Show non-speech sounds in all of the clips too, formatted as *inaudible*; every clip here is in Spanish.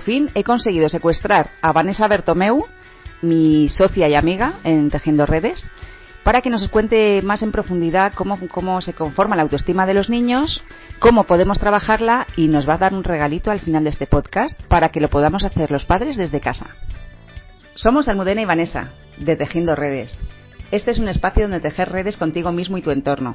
Fin he conseguido secuestrar a Vanessa Bertomeu, mi socia y amiga en Tejiendo Redes, para que nos cuente más en profundidad cómo, cómo se conforma la autoestima de los niños, cómo podemos trabajarla y nos va a dar un regalito al final de este podcast para que lo podamos hacer los padres desde casa. Somos Almudena y Vanessa, de Tejiendo Redes. Este es un espacio donde tejer redes contigo mismo y tu entorno.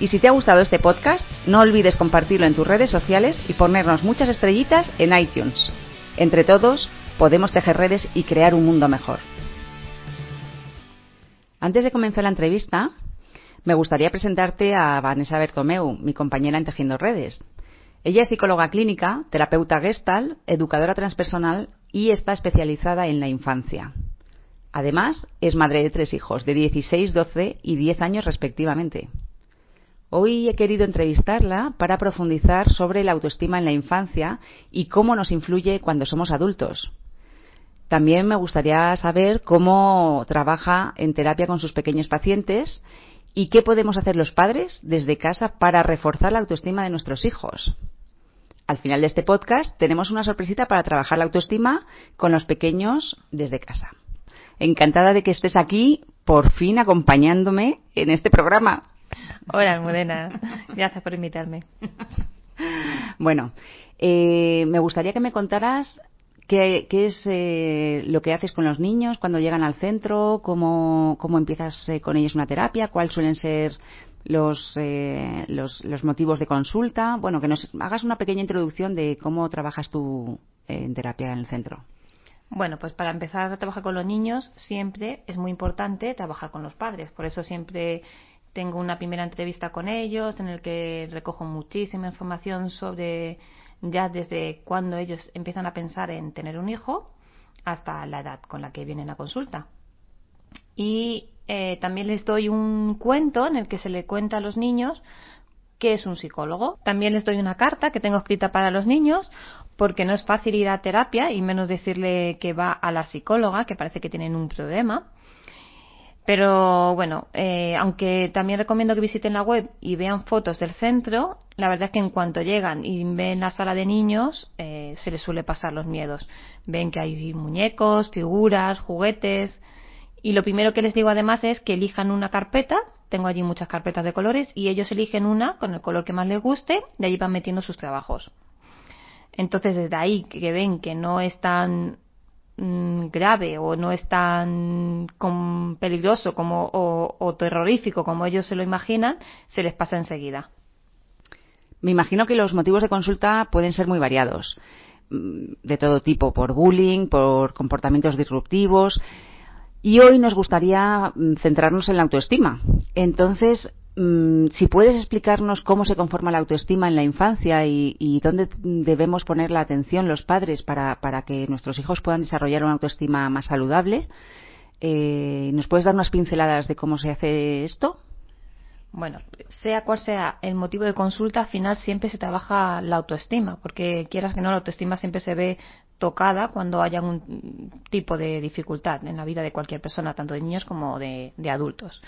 Y si te ha gustado este podcast, no olvides compartirlo en tus redes sociales y ponernos muchas estrellitas en iTunes. Entre todos, podemos tejer redes y crear un mundo mejor. Antes de comenzar la entrevista, me gustaría presentarte a Vanessa Bertomeu, mi compañera en Tejiendo Redes. Ella es psicóloga clínica, terapeuta gestal, educadora transpersonal y está especializada en la infancia. Además, es madre de tres hijos, de 16, 12 y 10 años respectivamente. Hoy he querido entrevistarla para profundizar sobre la autoestima en la infancia y cómo nos influye cuando somos adultos. También me gustaría saber cómo trabaja en terapia con sus pequeños pacientes y qué podemos hacer los padres desde casa para reforzar la autoestima de nuestros hijos. Al final de este podcast tenemos una sorpresita para trabajar la autoestima con los pequeños desde casa. Encantada de que estés aquí, por fin acompañándome en este programa. Hola, Almudena. *laughs* Gracias por invitarme. *laughs* Bueno, eh, me gustaría que me contaras qué, es eh, lo que haces con los niños cuando llegan al centro, cómo, cómo empiezas eh, con ellos una terapia, cuáles suelen ser los, los, los, motivos de consulta. Bueno, que nos hagas una pequeña introducción de cómo trabajas tú en terapia en el centro. Bueno, pues para empezar a trabajar con los niños siempre es muy importante trabajar con los padres. Por eso siempre tengo una primera entrevista con ellos en el que recojo muchísima información sobre ya desde cuando ellos empiezan a pensar en tener un hijo hasta la edad con la que vienen a consulta. Y eh, también les doy un cuento en el que se le cuenta a los niños qué es un psicólogo. También les doy una carta que tengo escrita para los niños porque no es fácil ir a terapia y menos decirle que va a la psicóloga, que parece que tienen un problema. Pero bueno, eh, aunque también recomiendo que visiten la web y vean fotos del centro, la verdad es que en cuanto llegan y ven la sala de niños, eh, se les suele pasar los miedos. Ven que hay muñecos, figuras, juguetes. Y lo primero que les digo además es que elijan una carpeta. Tengo allí muchas carpetas de colores y ellos eligen una con el color que más les guste. De allí van metiendo sus trabajos. Entonces, desde ahí que ven que no es tan Mm, grave o no es tan peligroso como, o, terrorífico como ellos se lo imaginan, se les pasa enseguida. Me imagino que los motivos de consulta pueden ser muy variados, mm, de todo tipo, por bullying, por comportamientos disruptivos. Y hoy nos gustaría mm, centrarnos en la autoestima. Entonces, Mm, si puedes explicarnos cómo se conforma la autoestima en la infancia y, dónde debemos poner la atención los padres para, que nuestros hijos puedan desarrollar una autoestima más saludable. Eh, ¿Nos puedes dar unas pinceladas de cómo se hace esto? Bueno, sea cual sea el motivo de consulta, al final siempre se trabaja la autoestima, porque quieras que no, la autoestima siempre se ve tocada cuando haya un tipo de dificultad en la vida de cualquier persona, tanto de niños como de adultos.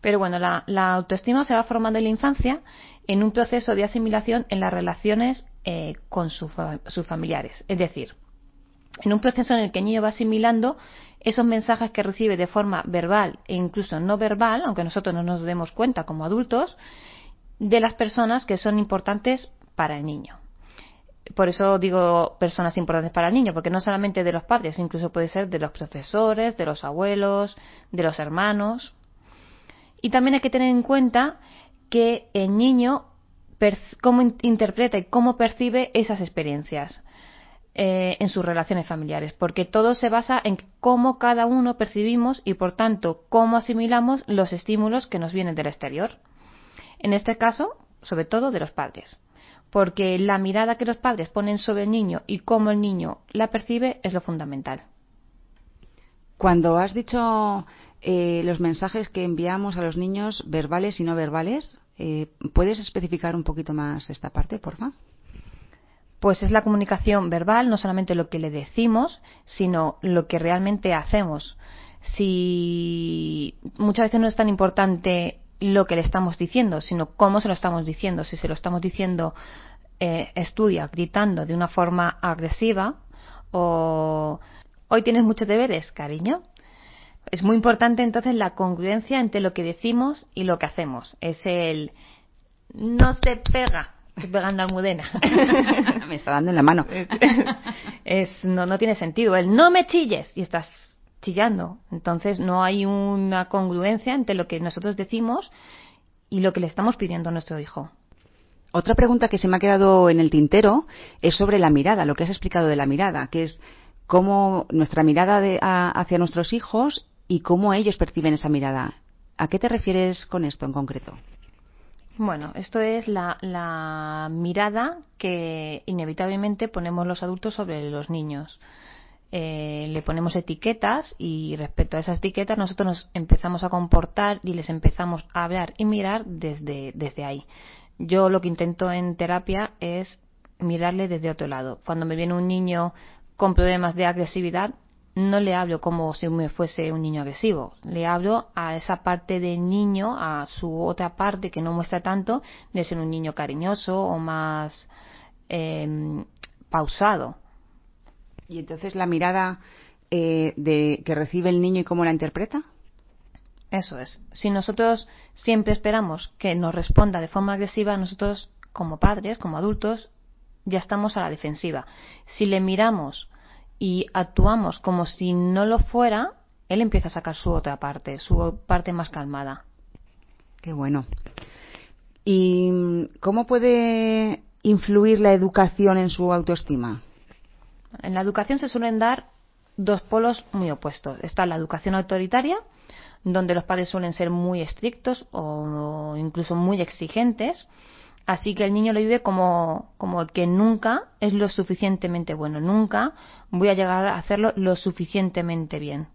Pero bueno, la, autoestima se va formando en la infancia en un proceso de asimilación en las relaciones eh, con sus familiares. Es decir, en un proceso en el que el niño va asimilando esos mensajes que recibe de forma verbal e incluso no verbal, aunque nosotros no nos demos cuenta como adultos, de las personas que son importantes para el niño. Por eso digo personas importantes para el niño, porque no solamente de los padres, incluso puede ser de los profesores, de los abuelos, de los hermanos. Y también hay que tener en cuenta que el niño cómo interpreta y cómo percibe esas experiencias eh, en sus relaciones familiares, porque todo se basa en cómo cada uno percibimos y por tanto cómo asimilamos los estímulos que nos vienen del exterior. En este caso, sobre todo de los padres, porque la mirada que los padres ponen sobre el niño y cómo el niño la percibe es lo fundamental. Cuando has dicho eh, los mensajes que enviamos a los niños verbales y no verbales, eh, ¿puedes especificar un poquito más esta parte, por favor? Pues es la comunicación verbal, no solamente lo que le decimos, sino lo que realmente hacemos. Si muchas veces no es tan importante lo que le estamos diciendo, sino cómo se lo estamos diciendo. Si se lo estamos diciendo eh, estudia gritando de una forma agresiva o hoy tienes muchos deberes, cariño. Es muy importante entonces la congruencia entre lo que decimos y lo que hacemos. Es el no se pega, pegando almudena. *laughs* me está dando en la mano. *laughs* es, no, no tiene sentido. El no me chilles y estás chillando. Entonces no hay una congruencia entre lo que nosotros decimos y lo que le estamos pidiendo a nuestro hijo. Otra pregunta que se me ha quedado en el tintero es sobre la mirada, lo que has explicado de la mirada, que es cómo nuestra mirada hacia nuestros hijos y cómo ellos perciben esa mirada. ¿A qué te refieres con esto en concreto? Bueno, esto es la, mirada que inevitablemente ponemos los adultos sobre los niños. Eh, le ponemos etiquetas y respecto a esas etiquetas nosotros nos empezamos a comportar y les empezamos a hablar y mirar desde, desde ahí. Yo lo que intento en terapia es mirarle desde otro lado. Cuando me viene un niño con problemas de agresividad, no le hablo como si me fuese un niño agresivo, le hablo a esa parte del niño, a su otra parte que no muestra tanto de ser un niño cariñoso o más em, pausado. ¿Y entonces la mirada eh, de, que recibe el niño y cómo la interpreta? Eso es. Si nosotros siempre esperamos que nos responda de forma agresiva, nosotros como padres, como adultos, ya estamos a la defensiva. Si le miramos y actuamos como si no lo fuera, él empieza a sacar su otra parte, su parte más calmada. Qué bueno. ¿Y cómo puede influir la educación en su autoestima? En la educación se suelen dar dos polos muy opuestos. Está la educación autoritaria, donde los padres suelen ser muy estrictos o incluso muy exigentes, Así que el niño lo vive como, como que nunca es lo suficientemente bueno, nunca voy a llegar a hacerlo lo suficientemente bien.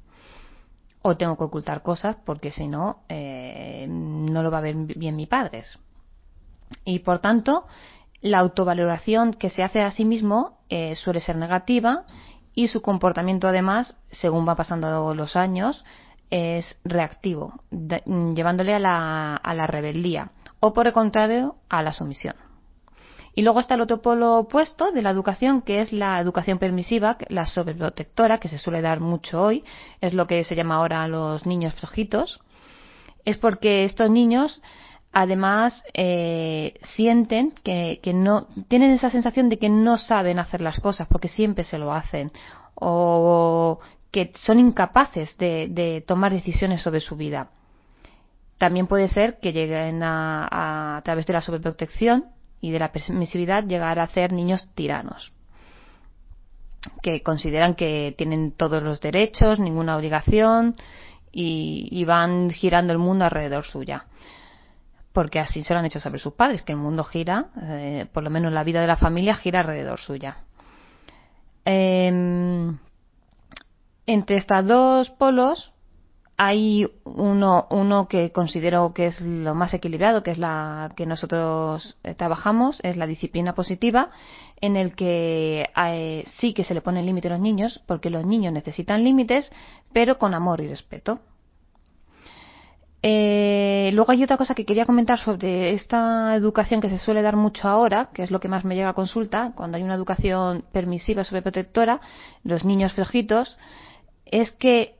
O tengo que ocultar cosas porque si no, eh, no lo va a ver bien mi padre. Y por tanto, la autovaloración que se hace a sí mismo eh, suele ser negativa y su comportamiento además, según va pasando los años, es reactivo, llevándole a la, a la rebeldía o por el contrario a la sumisión. Y luego está el otro polo opuesto de la educación, que es la educación permisiva, la sobreprotectora, que se suele dar mucho hoy, es lo que se llama ahora los niños flojitos. Es porque estos niños, además, eh, sienten que, no, tienen esa sensación de que no saben hacer las cosas, porque siempre se lo hacen, o que son incapaces de tomar decisiones sobre su vida. También puede ser que lleguen a, a, través de la sobreprotección y de la permisividad llegar a ser niños tiranos que consideran que tienen todos los derechos, ninguna obligación y, van girando el mundo alrededor suya. Porque así se lo han hecho saber sus padres, que el mundo gira, eh, por lo menos la vida de la familia gira alrededor suya. Em, entre estas dos polos hay uno, uno que considero que es lo más equilibrado, que es la que nosotros eh, trabajamos, es la disciplina positiva, en el que eh, sí que se le pone límite a los niños, porque los niños necesitan límites, pero con amor y respeto. Eh, luego hay otra cosa que quería comentar sobre esta educación que se suele dar mucho ahora, que es lo que más me llega a consulta, cuando hay una educación permisiva, sobreprotectora, los niños flojitos, es que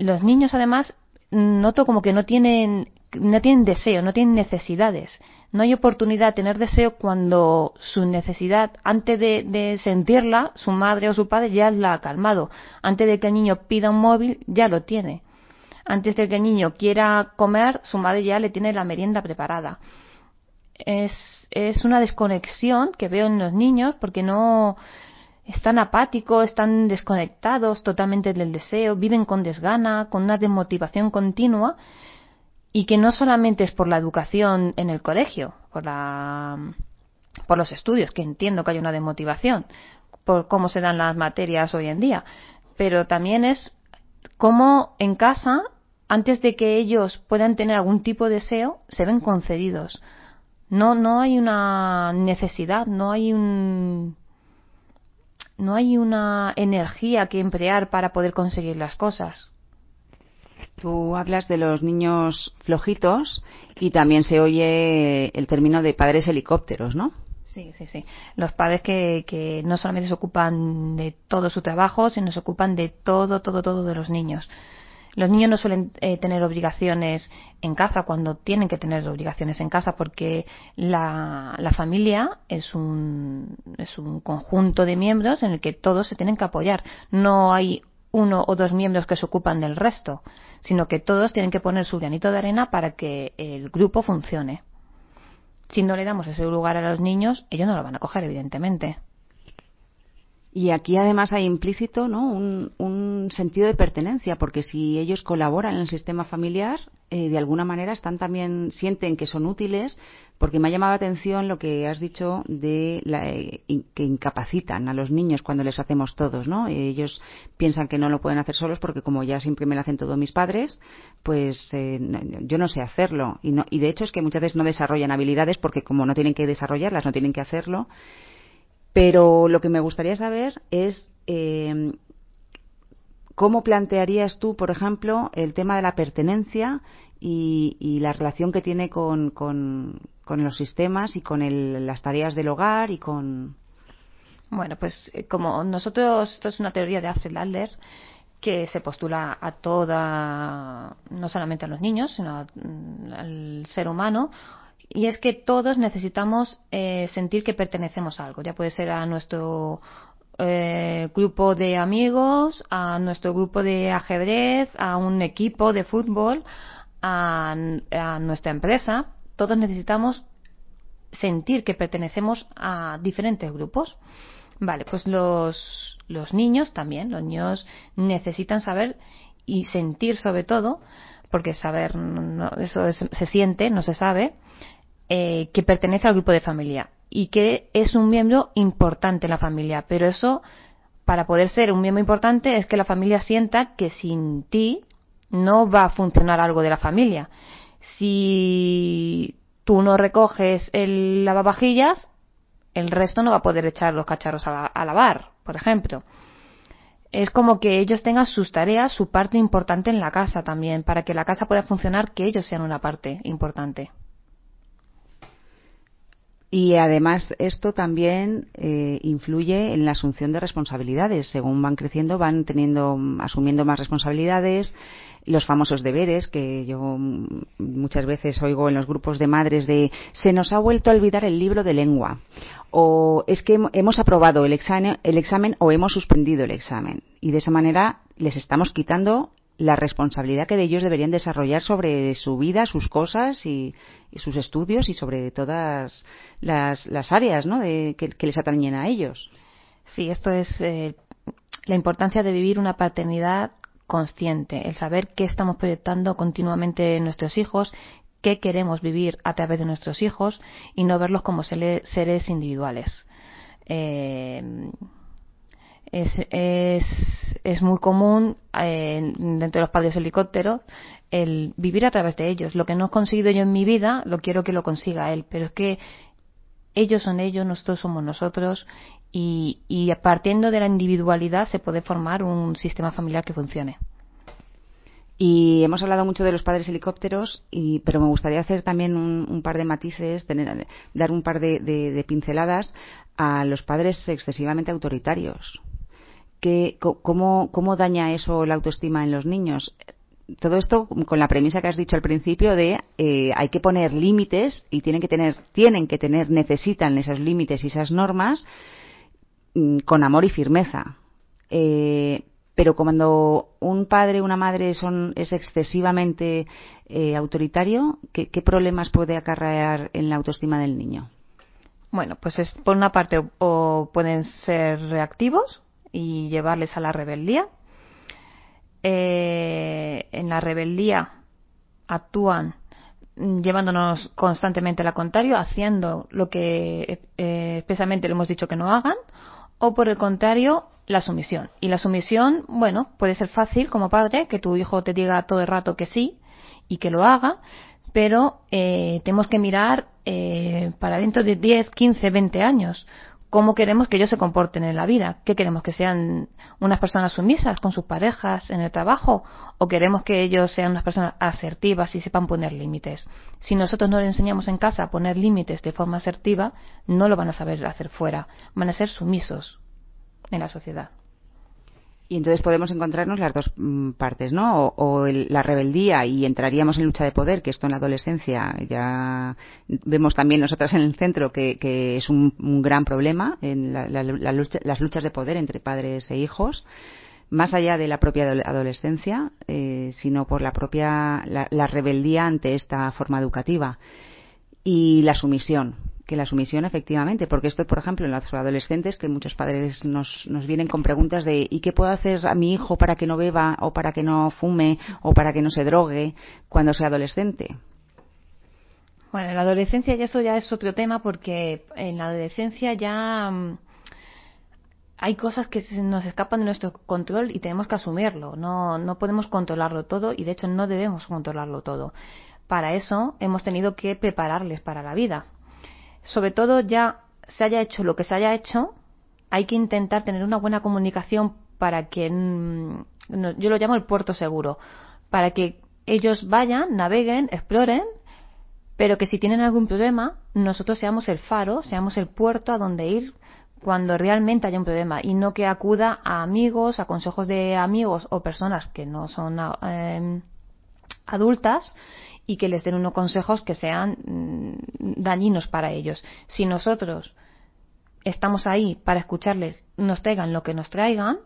los niños además noto como que no tienen no tienen deseo, no tienen necesidades. No hay oportunidad de tener deseo cuando su necesidad, antes de, sentirla, su madre o su padre ya la ha calmado. Antes de que el niño pida un móvil, ya lo tiene. Antes de que el niño quiera comer, su madre ya le tiene la merienda preparada. Es, es una desconexión que veo en los niños porque no, están apáticos, están desconectados totalmente del deseo, viven con desgana, con una desmotivación continua y que no solamente es por la educación en el colegio, por, la, por los estudios, que entiendo que hay una desmotivación, por cómo se dan las materias hoy en día, pero también es cómo en casa, antes de que ellos puedan tener algún tipo de deseo, se ven concedidos. No, no hay una necesidad, no hay un, no hay una energía que emplear para poder conseguir las cosas. Tú hablas de los niños flojitos y también se oye el término de padres helicópteros, ¿no? Sí, sí, sí. Los padres que, que no solamente se ocupan de todo su trabajo, sino se ocupan de todo, todo, todo de los niños. Los niños no suelen eh, tener obligaciones en casa cuando tienen que tener obligaciones en casa porque la, la familia es un, es un conjunto de miembros en el que todos se tienen que apoyar. No hay uno o dos miembros que se ocupan del resto, sino que todos tienen que poner su granito de arena para que el grupo funcione si no le damos ese lugar a los niños, ellos no lo van a coger, evidentemente. Y aquí además hay implícito ¿no? un, sentido de pertenencia, porque si ellos colaboran en el sistema familiar, eh, de alguna manera están también sienten que son útiles, porque me ha llamado la atención lo que has dicho de la, eh, que incapacitan a los niños cuando les hacemos todos, ¿no? Ellos piensan que no lo pueden hacer solos porque como ya siempre me lo hacen todos mis padres, pues eh, yo no sé hacerlo y, no, y de hecho es que muchas veces no desarrollan habilidades porque como no tienen que desarrollarlas, no tienen que hacerlo pero lo que me gustaría saber es eh, cómo plantearías tú, por ejemplo, el tema de la pertenencia y, la relación que tiene con, los sistemas y con las tareas del hogar y con. Bueno, pues eh, como nosotros, esto es una teoría de Alfred Adler que se postula a toda, no solamente a los niños, sino al ser humano, y es que todos necesitamos eh, sentir que pertenecemos a algo. Ya puede ser a nuestro eh, grupo de amigos, a nuestro grupo de ajedrez, a un equipo de fútbol, a, nuestra empresa. Todos necesitamos sentir que pertenecemos a diferentes grupos. Vale, pues los, los niños también, los niños necesitan saber y sentir sobre todo, porque saber, eso se siente, no se sabe, eh, que pertenece al grupo de familia y que es un miembro importante en la familia. Pero eso, para poder ser un miembro importante, es que la familia sienta que sin ti no va a funcionar algo de la familia. Si tú no recoges el lavavajillas, el resto no va a poder echar los cacharros a, a lavar, por ejemplo. Es como que ellos tengan sus tareas, su parte importante en la casa también, para que la casa pueda funcionar, que ellos sean una parte importante. Y además esto también eh, influye en la asunción de responsabilidades. Según van creciendo, van teniendo, asumiendo más responsabilidades. Los famosos deberes que yo muchas veces oigo en los grupos de madres de se nos ha vuelto a olvidar el libro de lengua o es que hemos aprobado el examen, el examen o hemos suspendido el examen y de esa manera les estamos quitando la responsabilidad que de ellos deberían desarrollar sobre su vida, sus cosas y, sus estudios y sobre todas las, las áreas ¿no? de, que, les atañen a ellos. Sí, esto es eh, la importancia de vivir una paternidad consciente, el saber qué estamos proyectando continuamente en nuestros hijos, qué queremos vivir a través de nuestros hijos y no verlos como seres individuales. Eh, es, es, muy común eh, dentro de los padres helicópteros el vivir a través de ellos. Lo que no he conseguido yo en mi vida, lo quiero que lo consiga él, pero es que ellos son ellos, nosotros somos nosotros y, y partiendo de la individualidad se puede formar un sistema familiar que funcione. Y hemos hablado mucho de los padres helicópteros, y, pero me gustaría hacer también un, par de matices, tener, dar un par de, de, pinceladas a los padres excesivamente autoritarios cómo, cómo daña eso la autoestima en los niños? todo esto con la premisa que has dicho al principio de eh, hay que poner límites y tienen que tener tienen que tener necesitan esos límites y esas normas mm, con amor y firmeza eh, pero cuando un padre o una madre son es excesivamente eh, autoritario ¿qué, ¿qué, problemas puede acarrear en la autoestima del niño bueno pues es por una parte o pueden ser reactivos y llevarles a la rebeldía. Eh, en la rebeldía actúan llevándonos constantemente al contrario, haciendo lo que eh, expresamente le hemos dicho que no hagan, o por el contrario, la sumisión. Y la sumisión, bueno, puede ser fácil como padre, que tu hijo te diga todo el rato que sí y que lo haga, pero eh, tenemos que mirar eh, para dentro de 10, 15, 20 años cómo queremos que ellos se comporten en la vida. ¿Qué queremos? ¿Que sean unas personas sumisas con sus parejas en el trabajo? ¿O queremos que ellos sean unas personas asertivas y sepan poner límites? Si nosotros no les enseñamos en casa a poner límites de forma asertiva, no lo van a saber hacer fuera. Van a ser sumisos en la sociedad. Y entonces podemos encontrarnos las dos mm, partes, ¿no? O, la rebeldía y entraríamos en lucha de poder, que esto en la adolescencia ya vemos también nosotras en el centro que, es un, gran problema en las luchas de poder entre padres e hijos más allá de la propia adolescencia, eh, sino por la propia la, rebeldía ante esta forma educativa y la sumisión que la sumisión efectivamente, porque esto, por ejemplo, en los adolescentes, que muchos padres nos, nos vienen con preguntas de ¿y qué puedo hacer a mi hijo para que no beba o para que no fume o para que no se drogue cuando sea adolescente? Bueno, en la adolescencia ya eso ya es otro tema porque en la adolescencia ya mm, hay cosas que nos escapan de nuestro control y tenemos que asumirlo. No, no podemos controlarlo todo y de hecho no debemos controlarlo todo. Para eso hemos tenido que prepararles para la vida sobre todo ya se haya hecho lo que se haya hecho, hay que intentar tener una buena comunicación para que, mm, yo lo llamo el puerto seguro, para que ellos vayan, naveguen, exploren, pero que si tienen algún problema, nosotros seamos el faro, seamos el puerto a donde ir cuando realmente haya un problema y no que acuda a amigos, a consejos de amigos o personas que no son eh, adultas y que les den unos consejos que sean mm, dañinos para ellos. Si nosotros estamos ahí para escucharles, nos traigan lo que nos traigan,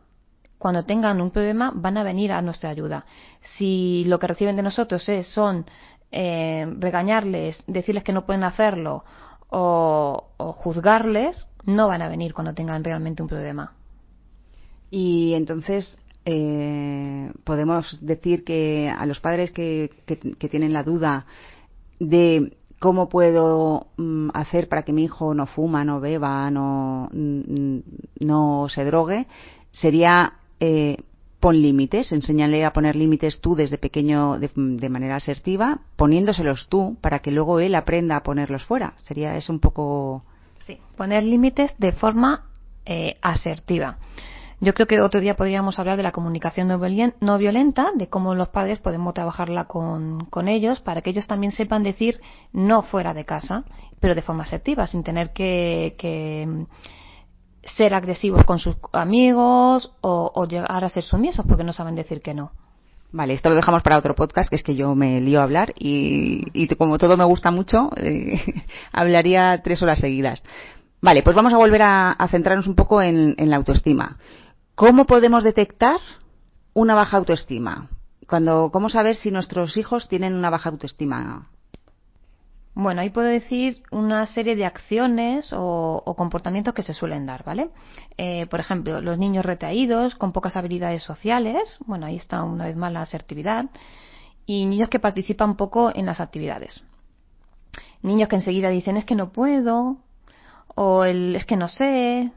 cuando tengan un problema van a venir a nuestra ayuda. Si lo que reciben de nosotros es, son eh, regañarles, decirles que no pueden hacerlo o, o juzgarles, no van a venir cuando tengan realmente un problema. Y entonces, eh, podemos decir que a los padres que, tienen la duda de cómo puedo mm, hacer para que mi hijo no fuma, no beba, no, mm, no se drogue, sería eh, pon límites, enséñale a poner límites tú desde pequeño de, manera asertiva, poniéndoselos tú para que luego él aprenda a ponerlos fuera. Sería eso un poco. Sí, poner límites de forma eh, asertiva. Yo creo que otro día podríamos hablar de la comunicación no violenta, de cómo los padres podemos trabajarla con, ellos para que ellos también sepan decir no fuera de casa, pero de forma asertiva, sin tener que, mm, ser agresivos con sus amigos o, llegar a ser sumisos porque no saben decir que no. Vale, esto lo dejamos para otro podcast, que es que yo me lío a hablar y, como todo me gusta mucho, eh, *laughs* hablaría tres horas seguidas. Vale, pues vamos a volver a, centrarnos un poco en, la autoestima. ¿Cómo podemos detectar una baja autoestima? Cuando, ¿Cómo saber si nuestros hijos tienen una baja autoestima? Bueno, ahí puedo decir una serie de acciones o, comportamientos que se suelen dar, ¿vale? Eh, por ejemplo, los niños retraídos, con pocas habilidades sociales, bueno, ahí está una vez más la asertividad, y niños que participan poco en las actividades. Niños que enseguida dicen es que no puedo, o el es que no sé,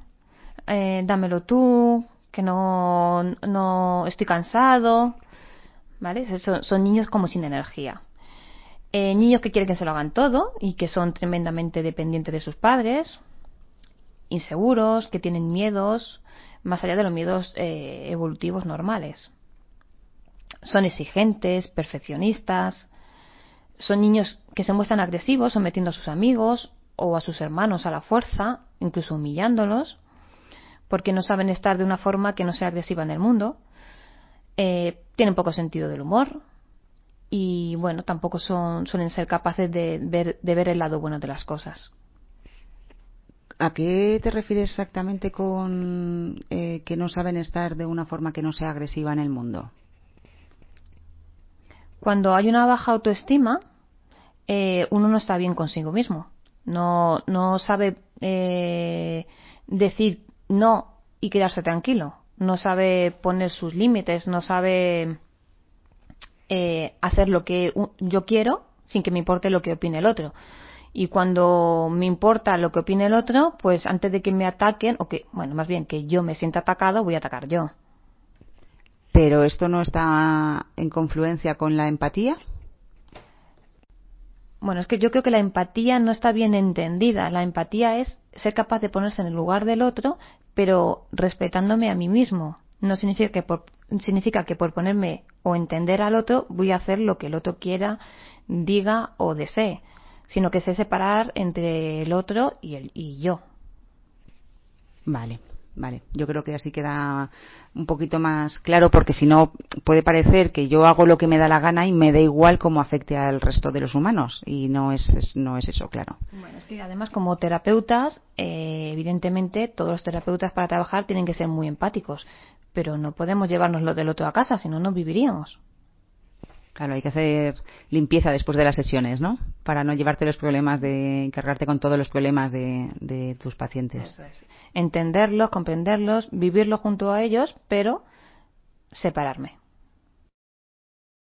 eh, dámelo tú, que no, no estoy cansado, ¿vale? Son, son niños como sin energía. Eh, niños que quieren que se lo hagan todo y que son tremendamente dependientes de sus padres, inseguros, que tienen miedos, más allá de los miedos eh, evolutivos normales. Son exigentes, perfeccionistas, son niños que se muestran agresivos sometiendo a sus amigos o a sus hermanos a la fuerza, incluso humillándolos porque no saben estar de una forma que no sea agresiva en el mundo, eh, tienen poco sentido del humor y bueno, tampoco son, suelen ser capaces de ver, de ver el lado bueno de las cosas. ¿A qué te refieres exactamente con eh, que no saben estar de una forma que no sea agresiva en el mundo? Cuando hay una baja autoestima, eh, uno no está bien consigo mismo. No, no sabe decir no y quedarse tranquilo. No sabe poner sus límites, no sabe eh, hacer lo que yo quiero sin que me importe lo que opine el otro. Y cuando me importa lo que opine el otro, pues antes de que me ataquen, o que, bueno, más bien que yo me sienta atacado, voy a atacar yo. Pero esto no está en confluencia con la empatía. Bueno, es que yo creo que la empatía no está bien entendida. La empatía es ser capaz de ponerse en el lugar del otro, pero respetándome a mí mismo. No significa que por, significa que por ponerme o entender al otro voy a hacer lo que el otro quiera, diga o desee sino que sé separar entre el otro y, el, y yo. Vale, vale. Yo creo que así queda un poquito más claro porque si no puede parecer que yo hago lo que me da la gana y me da igual cómo afecte al resto de los humanos y no es, no es eso, claro. Bueno, es que además como terapeutas, eh, evidentemente todos los terapeutas para trabajar tienen que ser muy empáticos, pero no podemos llevarnos lo del otro a casa, si no, no viviríamos. Claro, hay que hacer limpieza después de las sesiones, ¿no? Para no llevarte los problemas de encargarte con todos los problemas de, tus pacientes. Entenderlos, comprenderlos, vivirlo junto a ellos, pero separarme.